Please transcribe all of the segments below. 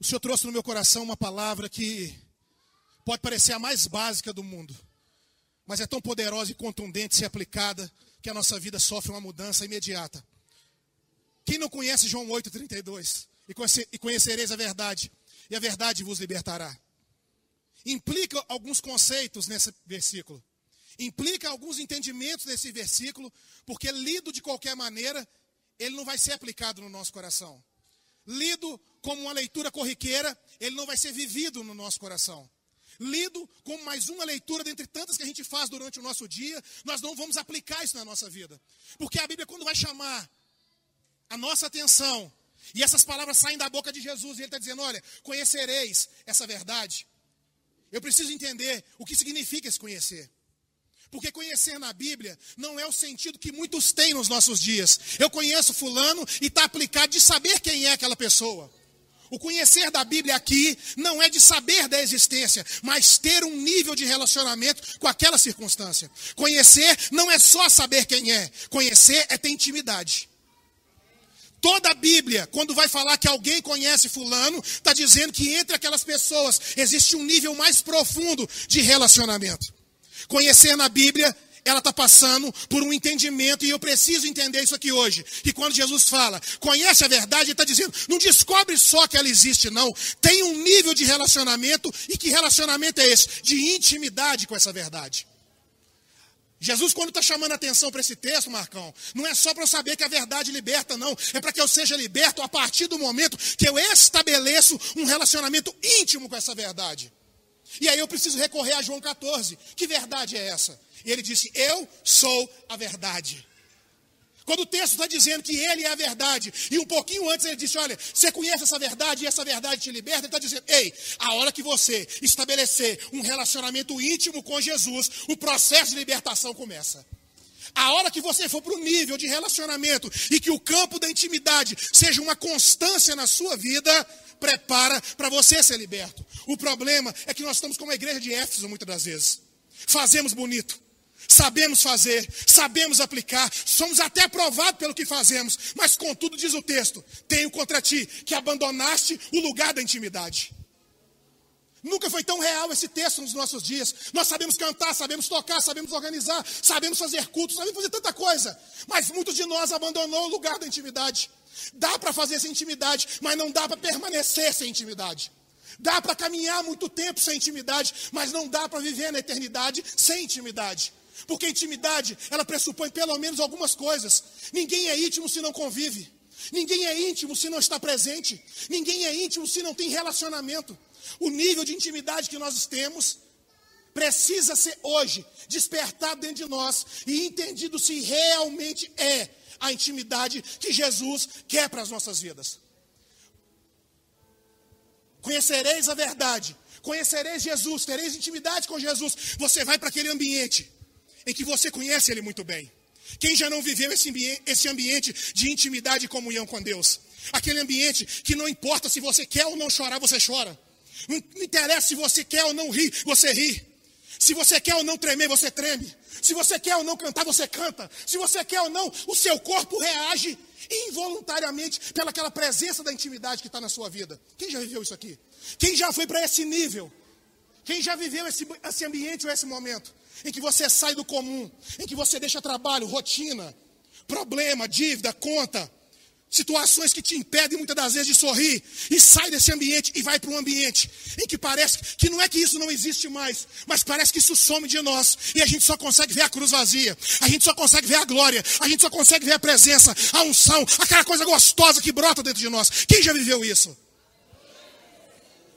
O Senhor trouxe no meu coração uma palavra que pode parecer a mais básica do mundo, mas é tão poderosa e contundente se aplicada que a nossa vida sofre uma mudança imediata. Quem não conhece João 8,32? E conhecereis a verdade, e a verdade vos libertará. Implica alguns conceitos nesse versículo. Implica alguns entendimentos nesse versículo, porque lido de qualquer maneira, ele não vai ser aplicado no nosso coração. Lido como uma leitura corriqueira, ele não vai ser vivido no nosso coração. Lido como mais uma leitura dentre tantas que a gente faz durante o nosso dia, nós não vamos aplicar isso na nossa vida. Porque a Bíblia, quando vai chamar a nossa atenção, e essas palavras saem da boca de Jesus, e ele está dizendo: olha, conhecereis essa verdade. Eu preciso entender o que significa esse conhecer. Porque conhecer na Bíblia não é o sentido que muitos têm nos nossos dias. Eu conheço Fulano e está aplicado de saber quem é aquela pessoa. O conhecer da Bíblia aqui não é de saber da existência, mas ter um nível de relacionamento com aquela circunstância. Conhecer não é só saber quem é, conhecer é ter intimidade. Toda a Bíblia, quando vai falar que alguém conhece Fulano, está dizendo que entre aquelas pessoas existe um nível mais profundo de relacionamento. Conhecer na Bíblia, ela está passando por um entendimento, e eu preciso entender isso aqui hoje. Que quando Jesus fala, conhece a verdade, ele está dizendo, não descobre só que ela existe, não. Tem um nível de relacionamento, e que relacionamento é esse? De intimidade com essa verdade. Jesus, quando está chamando atenção para esse texto, Marcão, não é só para eu saber que a verdade liberta, não. É para que eu seja liberto a partir do momento que eu estabeleço um relacionamento íntimo com essa verdade. E aí eu preciso recorrer a João 14. Que verdade é essa? E ele disse: Eu sou a verdade. Quando o texto está dizendo que ele é a verdade, e um pouquinho antes ele disse: Olha, você conhece essa verdade e essa verdade te liberta, ele está dizendo: Ei, a hora que você estabelecer um relacionamento íntimo com Jesus, o processo de libertação começa. A hora que você for para o nível de relacionamento e que o campo da intimidade seja uma constância na sua vida, prepara para você ser liberto. O problema é que nós estamos como a igreja de Éfeso muitas das vezes. Fazemos bonito, sabemos fazer, sabemos aplicar, somos até aprovados pelo que fazemos, mas contudo diz o texto: tenho contra ti que abandonaste o lugar da intimidade. Nunca foi tão real esse texto nos nossos dias. Nós sabemos cantar, sabemos tocar, sabemos organizar, sabemos fazer cultos, sabemos fazer tanta coisa. Mas muitos de nós abandonou o lugar da intimidade. Dá para fazer sem intimidade, mas não dá para permanecer sem intimidade. Dá para caminhar muito tempo sem intimidade, mas não dá para viver na eternidade sem intimidade. Porque intimidade, ela pressupõe pelo menos algumas coisas. Ninguém é íntimo se não convive. Ninguém é íntimo se não está presente. Ninguém é íntimo se não tem relacionamento. O nível de intimidade que nós temos precisa ser hoje despertado dentro de nós e entendido se realmente é a intimidade que Jesus quer para as nossas vidas. Conhecereis a verdade, conhecereis Jesus, tereis intimidade com Jesus. Você vai para aquele ambiente em que você conhece Ele muito bem. Quem já não viveu esse ambiente, esse ambiente de intimidade e comunhão com Deus? Aquele ambiente que não importa se você quer ou não chorar, você chora. Não interessa se você quer ou não rir, você ri. Se você quer ou não tremer, você treme. Se você quer ou não cantar, você canta. Se você quer ou não, o seu corpo reage involuntariamente pelaquela presença da intimidade que está na sua vida. Quem já viveu isso aqui? Quem já foi para esse nível? Quem já viveu esse, esse ambiente ou esse momento? Em que você sai do comum, em que você deixa trabalho, rotina, problema, dívida, conta, situações que te impedem muitas das vezes de sorrir, e sai desse ambiente e vai para um ambiente em que parece que não é que isso não existe mais, mas parece que isso some de nós, e a gente só consegue ver a cruz vazia, a gente só consegue ver a glória, a gente só consegue ver a presença, a unção, aquela coisa gostosa que brota dentro de nós. Quem já viveu isso?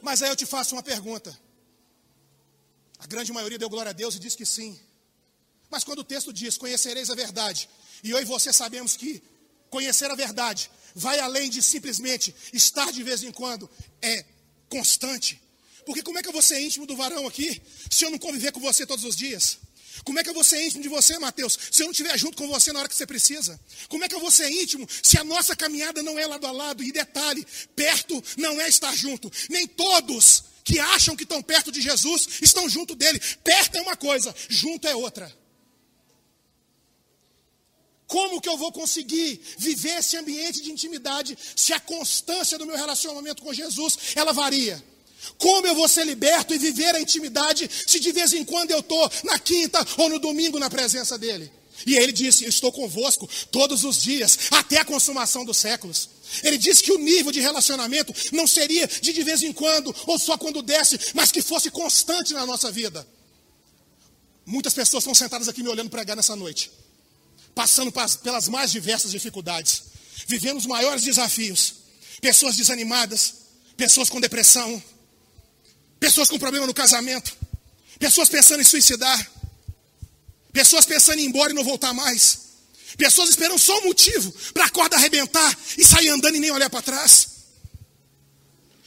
Mas aí eu te faço uma pergunta. A grande maioria deu glória a Deus e diz que sim. Mas quando o texto diz: Conhecereis a verdade, e eu e você sabemos que Conhecer a verdade vai além de simplesmente estar de vez em quando, é constante. Porque como é que eu vou ser íntimo do varão aqui se eu não conviver com você todos os dias? Como é que eu vou ser íntimo de você, Mateus, se eu não estiver junto com você na hora que você precisa? Como é que eu vou ser íntimo se a nossa caminhada não é lado a lado? E detalhe, perto não é estar junto. Nem todos que acham que estão perto de Jesus estão junto dele. Perto é uma coisa, junto é outra. Como que eu vou conseguir viver esse ambiente de intimidade se a constância do meu relacionamento com Jesus ela varia? Como eu vou ser liberto e viver a intimidade se de vez em quando eu estou na quinta ou no domingo na presença dele? E ele disse: estou convosco todos os dias, até a consumação dos séculos. Ele disse que o nível de relacionamento não seria de de vez em quando, ou só quando desce, mas que fosse constante na nossa vida. Muitas pessoas estão sentadas aqui me olhando pregar nessa noite, passando pelas mais diversas dificuldades, vivendo os maiores desafios. Pessoas desanimadas, pessoas com depressão, pessoas com problema no casamento, pessoas pensando em suicidar, pessoas pensando em ir embora e não voltar mais. Pessoas esperam só um motivo para a corda arrebentar e sair andando e nem olhar para trás.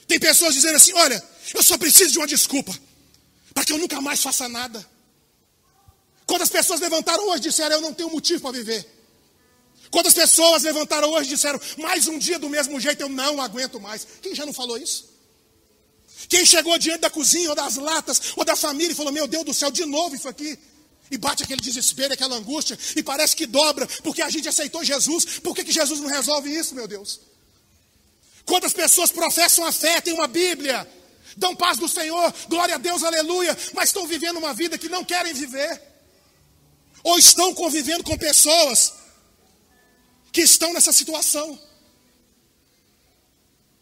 Tem pessoas dizendo assim: olha, eu só preciso de uma desculpa para que eu nunca mais faça nada. Quantas pessoas levantaram hoje e disseram: eu não tenho motivo para viver? Quantas pessoas levantaram hoje e disseram: mais um dia do mesmo jeito, eu não aguento mais? Quem já não falou isso? Quem chegou diante da cozinha ou das latas ou da família e falou: Meu Deus do céu, de novo isso aqui? E bate aquele desespero, aquela angústia, e parece que dobra, porque a gente aceitou Jesus. Por que, que Jesus não resolve isso, meu Deus? Quantas pessoas professam a fé, têm uma Bíblia, dão paz do Senhor, glória a Deus, aleluia, mas estão vivendo uma vida que não querem viver, ou estão convivendo com pessoas que estão nessa situação.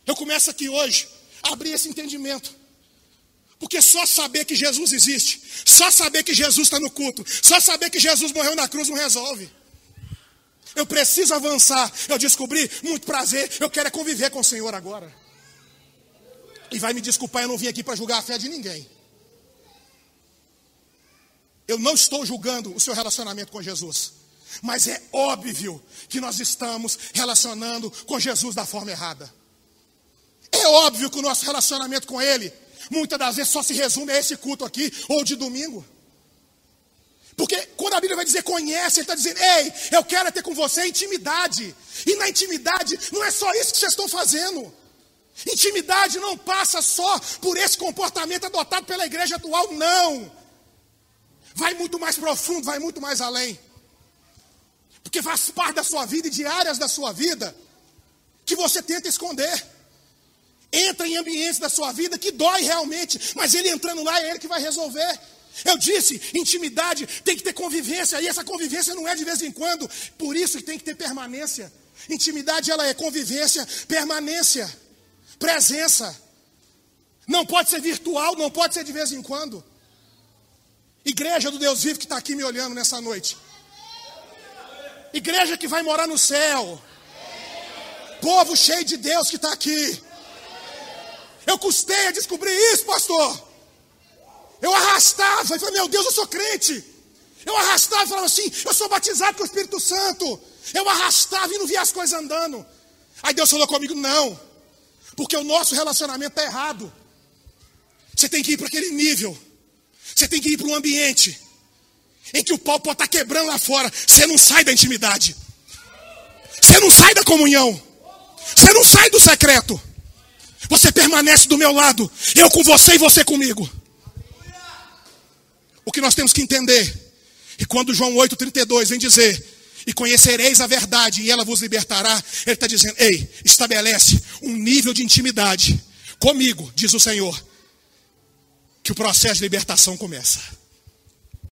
Eu começo aqui hoje a abrir esse entendimento. Porque só saber que Jesus existe, só saber que Jesus está no culto, só saber que Jesus morreu na cruz não resolve. Eu preciso avançar. Eu descobri, muito prazer, eu quero é conviver com o Senhor agora. E vai me desculpar, eu não vim aqui para julgar a fé de ninguém. Eu não estou julgando o seu relacionamento com Jesus. Mas é óbvio que nós estamos relacionando com Jesus da forma errada. É óbvio que o nosso relacionamento com Ele muitas das vezes só se resume a esse culto aqui, ou de domingo. Porque quando a Bíblia vai dizer conhece, ele está dizendo, ei, eu quero ter com você intimidade. E na intimidade não é só isso que vocês estão fazendo. Intimidade não passa só por esse comportamento adotado pela igreja atual, não. Vai muito mais profundo, vai muito mais além. Porque faz parte da sua vida e de áreas da sua vida que você tenta esconder. Entra em ambientes da sua vida que dói realmente, mas ele entrando lá é ele que vai resolver. Eu disse, intimidade tem que ter convivência, e essa convivência não é de vez em quando, por isso que tem que ter permanência. Intimidade ela é convivência, permanência, presença. Não pode ser virtual, não pode ser de vez em quando. Igreja do Deus vivo que está aqui me olhando nessa noite. Igreja que vai morar no céu. Povo cheio de Deus que está aqui. Eu custei a descobrir isso, pastor. Eu arrastava e falei, meu Deus, eu sou crente. Eu arrastava e falava assim, eu sou batizado com o Espírito Santo. Eu arrastava e não via as coisas andando. Aí Deus falou comigo, não. Porque o nosso relacionamento está errado. Você tem que ir para aquele nível. Você tem que ir para um ambiente em que o pau pode estar tá quebrando lá fora. Você não sai da intimidade. Você não sai da comunhão. Você não sai do secreto. Você permanece do meu lado, eu com você e você comigo. O que nós temos que entender, e quando João 8,32 vem dizer, e conhecereis a verdade, e ela vos libertará, ele está dizendo, ei, estabelece um nível de intimidade comigo, diz o Senhor, que o processo de libertação começa.